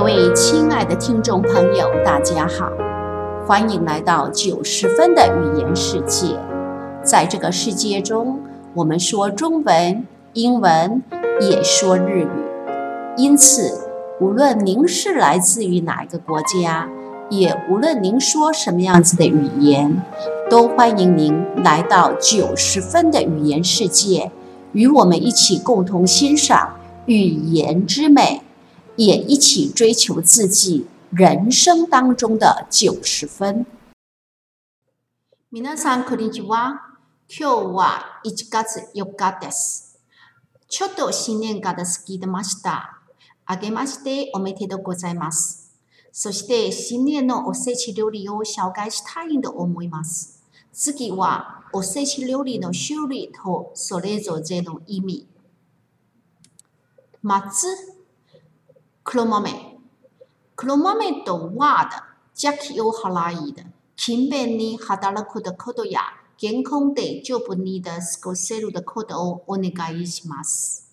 各位亲爱的听众朋友，大家好，欢迎来到九十分的语言世界。在这个世界中，我们说中文、英文，也说日语。因此，无论您是来自于哪一个国家，也无论您说什么样子的语言，都欢迎您来到九十分的语言世界，与我们一起共同欣赏语言之美。也一起追求自己人生当中的九十分。皆さんこんにちは。今日は一月四日です。ちょっと新年が好きでました。あげましておめでとうございます。そして新年のおせち料理を紹介したいと思います。次はおせち料理の修理とそれぞれの意味。まず、ず黒豆。黒豆とは的邪気を払い的、勤勉に働くことや健康で丈夫に的過ごせることをお願いします。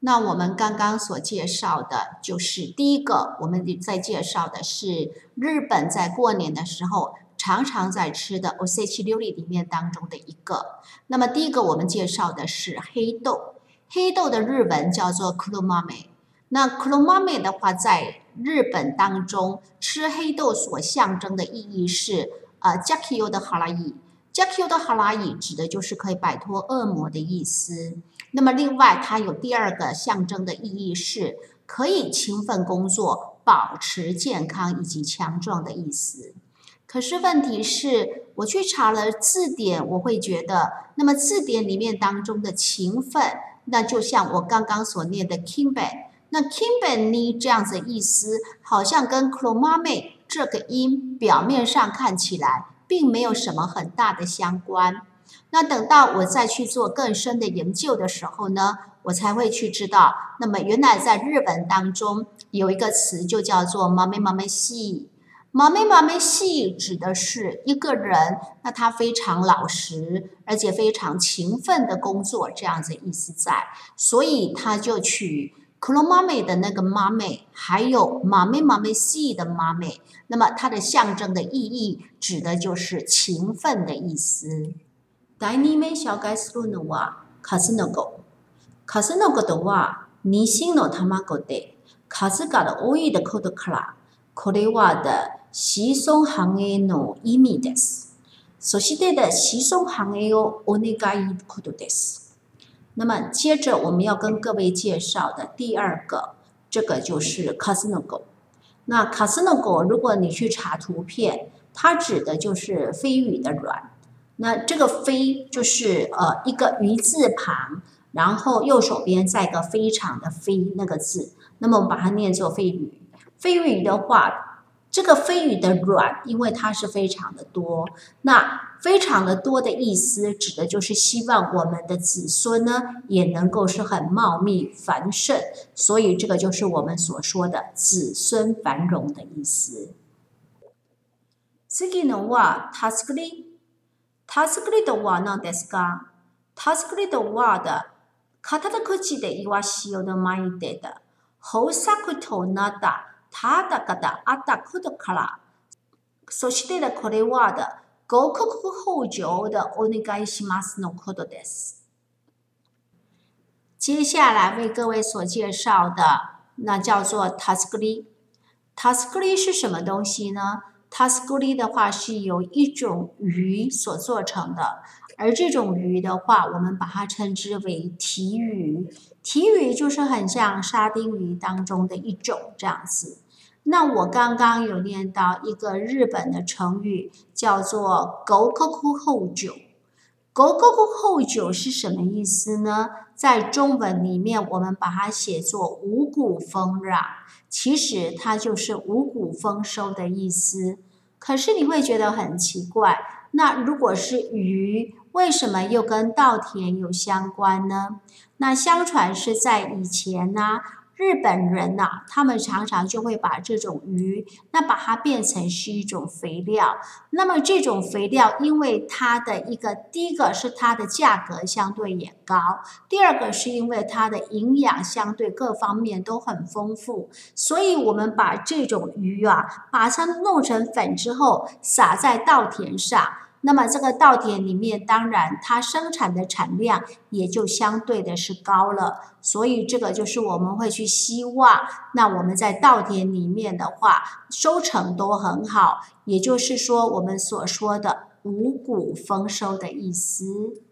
那我们刚刚所介绍的就是第一个，我们在介绍的是日本在过年的时候常常在吃的 osechi 料理里面当中的一个。那么第一个我们介绍的是黑豆，黑豆的日文叫做 kuromame。 那 kuromame 的话，在日本当中，吃黑豆所象征的意义是，呃，jakiyo 的哈拉伊，jakiyo 的哈拉伊指的就是可以摆脱恶魔的意思。那么另外，它有第二个象征的意义是，可以勤奋工作、保持健康以及强壮的意思。可是问题是，我去查了字典，我会觉得，那么字典里面当中的勤奋，那就像我刚刚所念的 kimben。那 Kimberly 这样子意思，好像跟 Kromame 这个音表面上看起来，并没有什么很大的相关。那等到我再去做更深的研究的时候呢，我才会去知道，那么原来在日本当中有一个词就叫做 “mame mame si”，“mame mame si” 指的是一个人，那他非常老实，而且非常勤奋的工作，这样子意思在，所以他就取。克罗妈美的那个妈美，还有妈美妈美系的妈美，那么它的象征的意义，指的就是勤奋的意思。第二名小介するのはカスノコ。カスノコとは西の卵で数が多いことから、これは的子孫繁栄の意味です。そして的子孫繁栄をお願いことです。 那么接着我们要跟各位介绍的第二个，这个就是 c a s i n o g o。那 c a s i n o g o 如果你去查图片，它指的就是飞鱼的卵。那这个飞就是呃一个鱼字旁，然后右手边再一个非常的飞那个字。那么我们把它念作飞鱼。飞鱼的话。这个飞鱼的卵，因为它是非常的多，那非常的多的意思，指的就是希望我们的子孙呢，也能够是很茂密繁盛，所以这个就是我们所说的子孙繁荣的意思。次のはタスクリ、タスクリとは何ですか？タスクリとは的、片口で言わしようの前でだ、豊作となった。 他的个的阿达库的卡拉，そして的これは的五克后久的お願いしますのことです。接下来为各位所介绍的，那叫做 taskuri。taskuri 是什么东西呢？taskuri 的话是由一种鱼所做成的， 而这种鱼的话，我们把它称之为提鱼。提鱼就是很像沙丁鱼当中的一种这样子。那我刚刚有念到一个日本的成语，叫做“狗口口后酒”。狗口口后酒是什么意思呢？在中文里面，我们把它写作“五谷丰壤”，其实它就是五谷丰收的意思。可是你会觉得很奇怪，那如果是鱼，为什么又跟稻田有相关呢？那相传是在以前呢。日本人呐，他们常常就会把这种鱼，那把它变成是一种肥料。那么这种肥料，因为它的一个第一个是它的价格相对也高，第二个是因为它的营养相对各方面都很丰富，所以我们把这种鱼啊，把它弄成粉之后，撒在稻田上。那么这个稻田里面，当然它生产的产量也就相对的是高了，所以这个就是我们会去希望，那我们在稻田里面的话，收成都很好，也就是说我们所说的五谷丰收的意思。